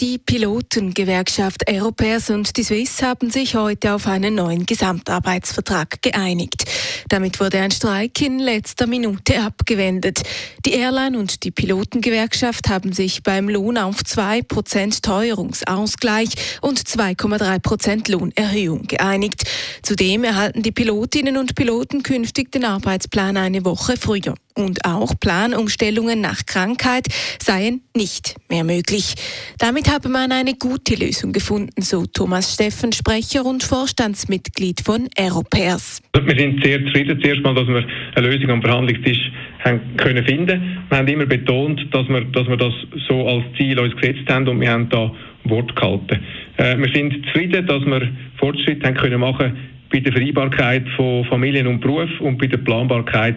Die Pilotengewerkschaft Aeropairs und die Swiss haben sich heute auf einen neuen Gesamtarbeitsvertrag geeinigt. Damit wurde ein Streik in letzter Minute abgewendet. Die Airline und die Pilotengewerkschaft haben sich beim Lohn auf 2% Teuerungsausgleich und 2,3% Lohnerhöhung geeinigt. Zudem erhalten die Pilotinnen und Piloten künftig den Arbeitsplan eine Woche früher und auch Planumstellungen nach Krankheit seien nicht mehr möglich. Damit habe man eine gute Lösung gefunden, so Thomas Steffen, Sprecher und Vorstandsmitglied von Aeropairs. Wir sind sehr zufrieden, zuerst mal, dass wir eine Lösung am Verhandlungstisch haben können finden. Wir haben immer betont, dass wir, dass wir das so als Ziel uns gesetzt haben und wir haben da Wort gehalten. Äh, wir sind zufrieden, dass wir Fortschritte haben können machen bei der Vereinbarkeit von Familien und Beruf und bei der Planbarkeit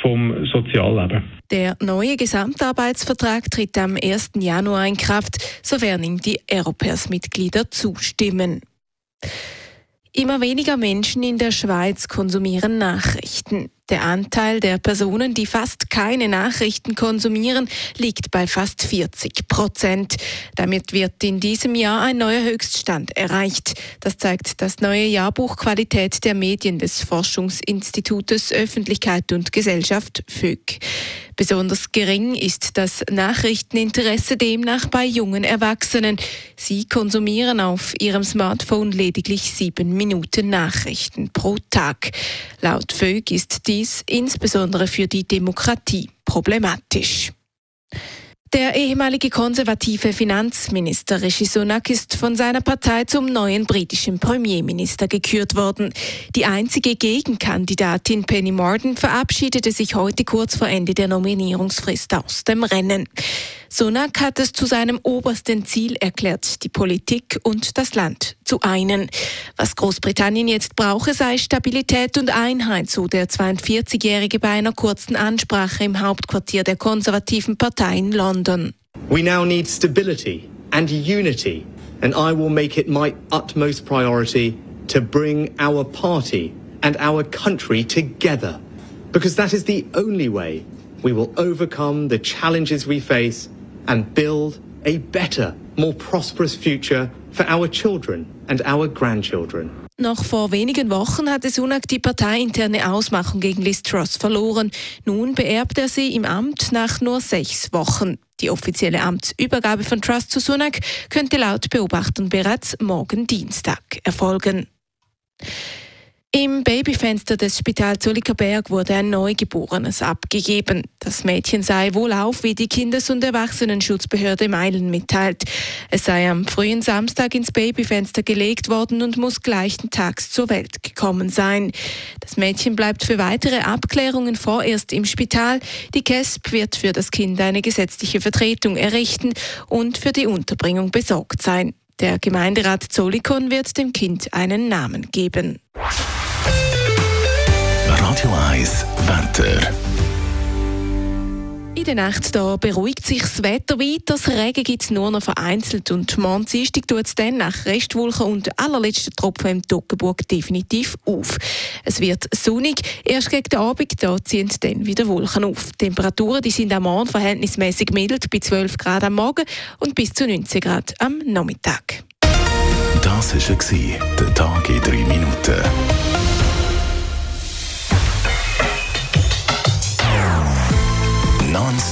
vom Sozialleben. Der neue Gesamtarbeitsvertrag tritt am 1. Januar in Kraft, sofern ihm die Europers-Mitglieder zustimmen. Immer weniger Menschen in der Schweiz konsumieren Nachrichten. Der Anteil der Personen, die fast keine Nachrichten konsumieren, liegt bei fast 40 Prozent. Damit wird in diesem Jahr ein neuer Höchststand erreicht. Das zeigt das neue Jahrbuch Qualität der Medien des Forschungsinstitutes Öffentlichkeit und Gesellschaft FÖG. Besonders gering ist das Nachrichteninteresse demnach bei jungen Erwachsenen. Sie konsumieren auf ihrem Smartphone lediglich sieben Minuten Nachrichten pro Tag. Laut FÖG ist dies insbesondere für die Demokratie problematisch. Der ehemalige konservative Finanzminister Rishi Sunak ist von seiner Partei zum neuen britischen Premierminister gekürt worden. Die einzige Gegenkandidatin Penny Morden verabschiedete sich heute kurz vor Ende der Nominierungsfrist aus dem Rennen. Sunak hat es zu seinem obersten Ziel erklärt, die Politik und das Land zu einen. Was Großbritannien jetzt brauche, sei Stabilität und Einheit, so der 42-Jährige bei einer kurzen Ansprache im Hauptquartier der konservativen Partei in London. We now need stability and unity, and I will make it my utmost priority to bring our party and our country together, because that is the only way we will overcome the challenges we face and build a better, more prosperous future for our children and our grandchildren. Noch vor wenigen Wochen hatte Sunak die parteiinterne Ausmachung gegen Liz Truss verloren. Nun beerbt er sie im Amt nach nur sechs Wochen. Die offizielle Amtsübergabe von Truss zu Sunak könnte laut Beobachtern bereits morgen Dienstag erfolgen. Im Babyfenster des Spital Zulikerberg wurde ein Neugeborenes abgegeben. Das Mädchen sei wohlauf, wie die Kindes- und Erwachsenenschutzbehörde Meilen mitteilt. Es sei am frühen Samstag ins Babyfenster gelegt worden und muss gleichen Tags zur Welt gekommen sein. Das Mädchen bleibt für weitere Abklärungen vorerst im Spital. Die KESP wird für das Kind eine gesetzliche Vertretung errichten und für die Unterbringung besorgt sein. Der Gemeinderat Zolikon wird dem Kind einen Namen geben. Radio 1 Wetter. In der Nacht da beruhigt sich das Wetter weiter. Das Regen gibt es nur noch vereinzelt. Und morgen Dienstag tut es dann nach Restwolken und allerletzten Tropfen im Toggenburg definitiv auf. Es wird sonnig. Erst gegen den Abend da ziehen dann wieder Wolken auf. Die Temperaturen die sind am Morgen verhältnismäßig mild bei 12 Grad am Morgen und bis zu 19 Grad am Nachmittag. Das war der Tag in drei Minuten.